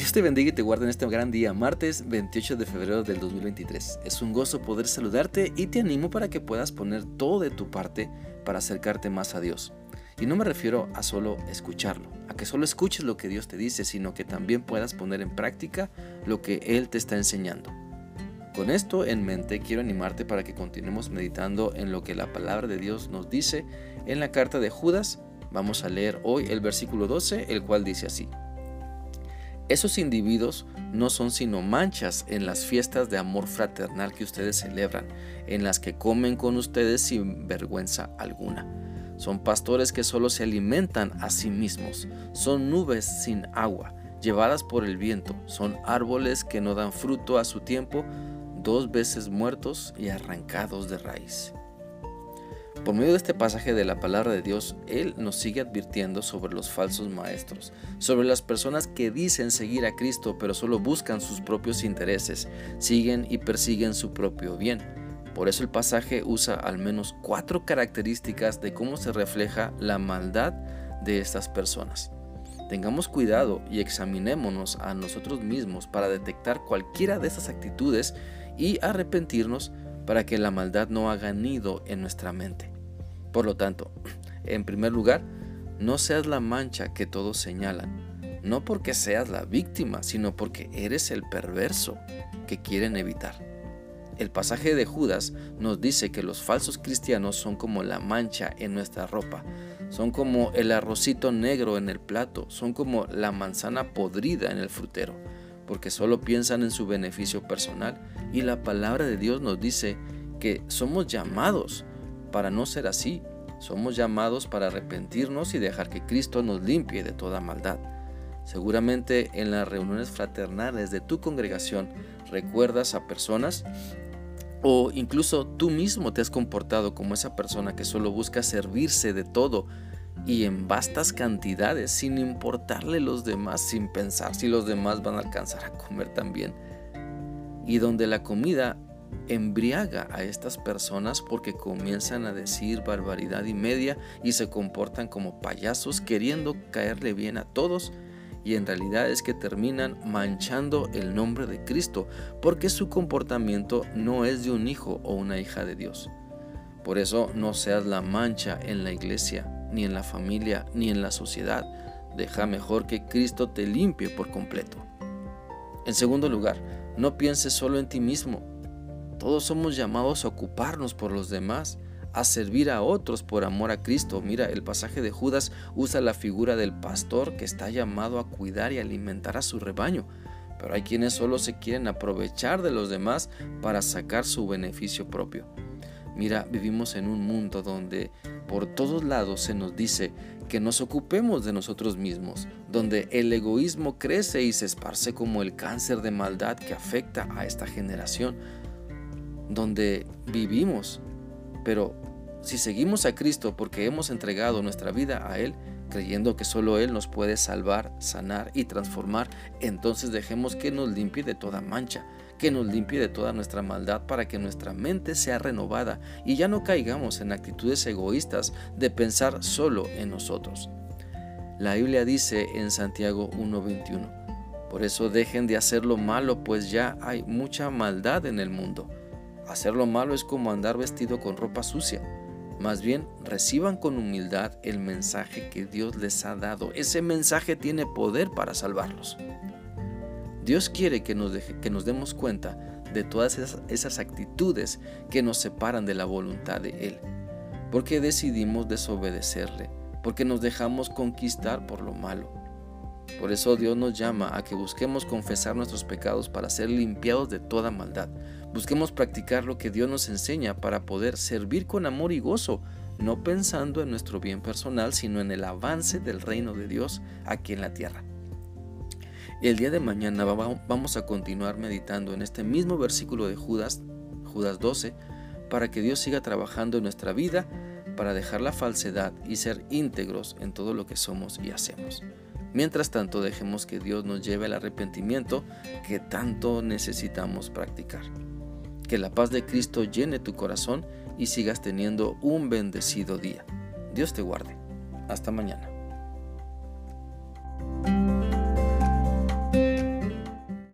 Dios te bendiga y te guarde en este gran día, martes 28 de febrero del 2023. Es un gozo poder saludarte y te animo para que puedas poner todo de tu parte para acercarte más a Dios. Y no me refiero a solo escucharlo, a que solo escuches lo que Dios te dice, sino que también puedas poner en práctica lo que Él te está enseñando. Con esto en mente quiero animarte para que continuemos meditando en lo que la palabra de Dios nos dice en la carta de Judas. Vamos a leer hoy el versículo 12, el cual dice así. Esos individuos no son sino manchas en las fiestas de amor fraternal que ustedes celebran, en las que comen con ustedes sin vergüenza alguna. Son pastores que solo se alimentan a sí mismos, son nubes sin agua, llevadas por el viento, son árboles que no dan fruto a su tiempo, dos veces muertos y arrancados de raíz. Por medio de este pasaje de la palabra de Dios, Él nos sigue advirtiendo sobre los falsos maestros, sobre las personas que dicen seguir a Cristo pero solo buscan sus propios intereses, siguen y persiguen su propio bien. Por eso el pasaje usa al menos cuatro características de cómo se refleja la maldad de estas personas. Tengamos cuidado y examinémonos a nosotros mismos para detectar cualquiera de estas actitudes y arrepentirnos para que la maldad no haga nido en nuestra mente. Por lo tanto, en primer lugar, no seas la mancha que todos señalan, no porque seas la víctima, sino porque eres el perverso que quieren evitar. El pasaje de Judas nos dice que los falsos cristianos son como la mancha en nuestra ropa, son como el arrocito negro en el plato, son como la manzana podrida en el frutero, porque solo piensan en su beneficio personal y la palabra de Dios nos dice que somos llamados para no ser así. Somos llamados para arrepentirnos y dejar que Cristo nos limpie de toda maldad. Seguramente en las reuniones fraternales de tu congregación recuerdas a personas o incluso tú mismo te has comportado como esa persona que solo busca servirse de todo y en vastas cantidades sin importarle los demás, sin pensar si los demás van a alcanzar a comer también. Y donde la comida embriaga a estas personas porque comienzan a decir barbaridad y media y se comportan como payasos queriendo caerle bien a todos y en realidad es que terminan manchando el nombre de Cristo porque su comportamiento no es de un hijo o una hija de Dios. Por eso no seas la mancha en la iglesia, ni en la familia, ni en la sociedad. Deja mejor que Cristo te limpie por completo. En segundo lugar, no pienses solo en ti mismo, todos somos llamados a ocuparnos por los demás, a servir a otros por amor a Cristo. Mira, el pasaje de Judas usa la figura del pastor que está llamado a cuidar y alimentar a su rebaño. Pero hay quienes solo se quieren aprovechar de los demás para sacar su beneficio propio. Mira, vivimos en un mundo donde por todos lados se nos dice que nos ocupemos de nosotros mismos, donde el egoísmo crece y se esparce como el cáncer de maldad que afecta a esta generación donde vivimos. Pero si seguimos a Cristo porque hemos entregado nuestra vida a Él, creyendo que solo Él nos puede salvar, sanar y transformar, entonces dejemos que nos limpie de toda mancha, que nos limpie de toda nuestra maldad para que nuestra mente sea renovada y ya no caigamos en actitudes egoístas de pensar solo en nosotros. La Biblia dice en Santiago 1:21, por eso dejen de hacer lo malo, pues ya hay mucha maldad en el mundo. Hacer lo malo es como andar vestido con ropa sucia. Más bien, reciban con humildad el mensaje que Dios les ha dado. Ese mensaje tiene poder para salvarlos. Dios quiere que nos, que nos demos cuenta de todas esas, esas actitudes que nos separan de la voluntad de Él. Porque decidimos desobedecerle, porque nos dejamos conquistar por lo malo. Por eso Dios nos llama a que busquemos confesar nuestros pecados para ser limpiados de toda maldad. Busquemos practicar lo que Dios nos enseña para poder servir con amor y gozo, no pensando en nuestro bien personal, sino en el avance del reino de Dios aquí en la tierra. El día de mañana vamos a continuar meditando en este mismo versículo de Judas, Judas 12, para que Dios siga trabajando en nuestra vida, para dejar la falsedad y ser íntegros en todo lo que somos y hacemos. Mientras tanto, dejemos que Dios nos lleve al arrepentimiento que tanto necesitamos practicar. Que la paz de Cristo llene tu corazón y sigas teniendo un bendecido día. Dios te guarde. Hasta mañana.